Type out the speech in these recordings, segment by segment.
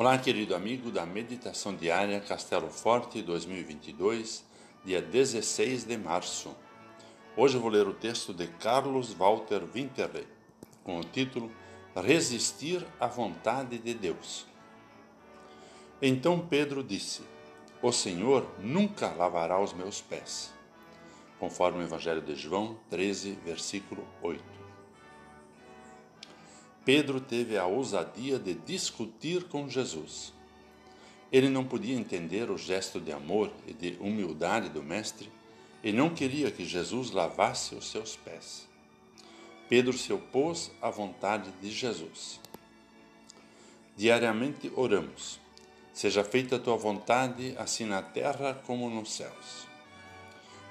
Olá, querido amigo da Meditação Diária Castelo Forte 2022, dia 16 de março. Hoje vou ler o texto de Carlos Walter Winterle, com o título Resistir à vontade de Deus. Então Pedro disse: O Senhor nunca lavará os meus pés. Conforme o Evangelho de João 13, versículo 8. Pedro teve a ousadia de discutir com Jesus. Ele não podia entender o gesto de amor e de humildade do Mestre e não queria que Jesus lavasse os seus pés. Pedro se opôs à vontade de Jesus. Diariamente oramos: Seja feita a tua vontade, assim na terra como nos céus.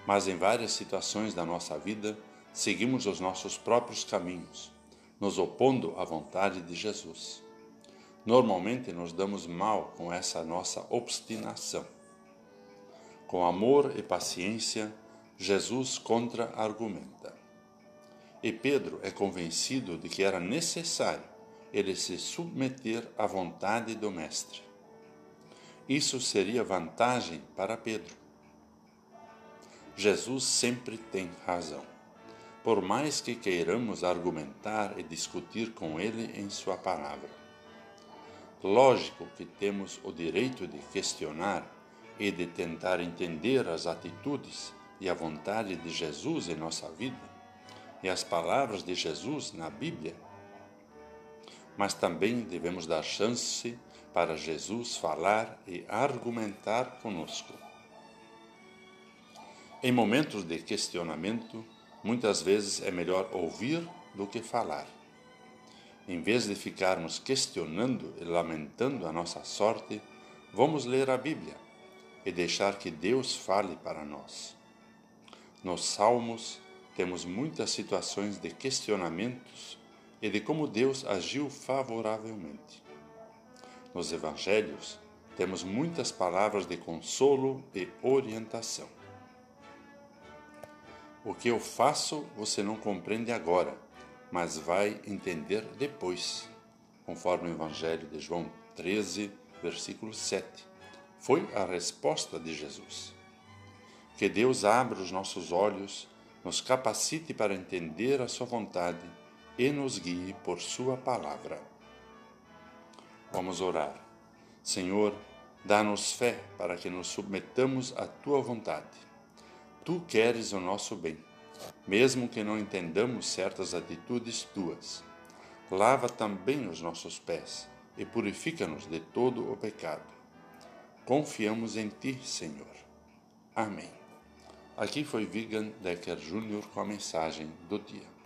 Mas em várias situações da nossa vida, seguimos os nossos próprios caminhos nos opondo à vontade de Jesus. Normalmente nos damos mal com essa nossa obstinação. Com amor e paciência, Jesus contra-argumenta. E Pedro é convencido de que era necessário ele se submeter à vontade do Mestre. Isso seria vantagem para Pedro. Jesus sempre tem razão por mais que queiramos argumentar e discutir com ele em Sua palavra. Lógico que temos o direito de questionar e de tentar entender as atitudes e a vontade de Jesus em nossa vida e as palavras de Jesus na Bíblia. Mas também devemos dar chance para Jesus falar e argumentar conosco. Em momentos de questionamento, Muitas vezes é melhor ouvir do que falar. Em vez de ficarmos questionando e lamentando a nossa sorte, vamos ler a Bíblia e deixar que Deus fale para nós. Nos Salmos temos muitas situações de questionamentos e de como Deus agiu favoravelmente. Nos Evangelhos temos muitas palavras de consolo e orientação. O que eu faço você não compreende agora, mas vai entender depois, conforme o Evangelho de João 13, versículo 7. Foi a resposta de Jesus. Que Deus abra os nossos olhos, nos capacite para entender a Sua vontade e nos guie por Sua palavra. Vamos orar. Senhor, dá-nos fé para que nos submetamos à Tua vontade Tu queres o nosso bem, mesmo que não entendamos certas atitudes tuas. Lava também os nossos pés e purifica-nos de todo o pecado. Confiamos em Ti, Senhor. Amém. Aqui foi Vigan Decker Jr. com a mensagem do dia.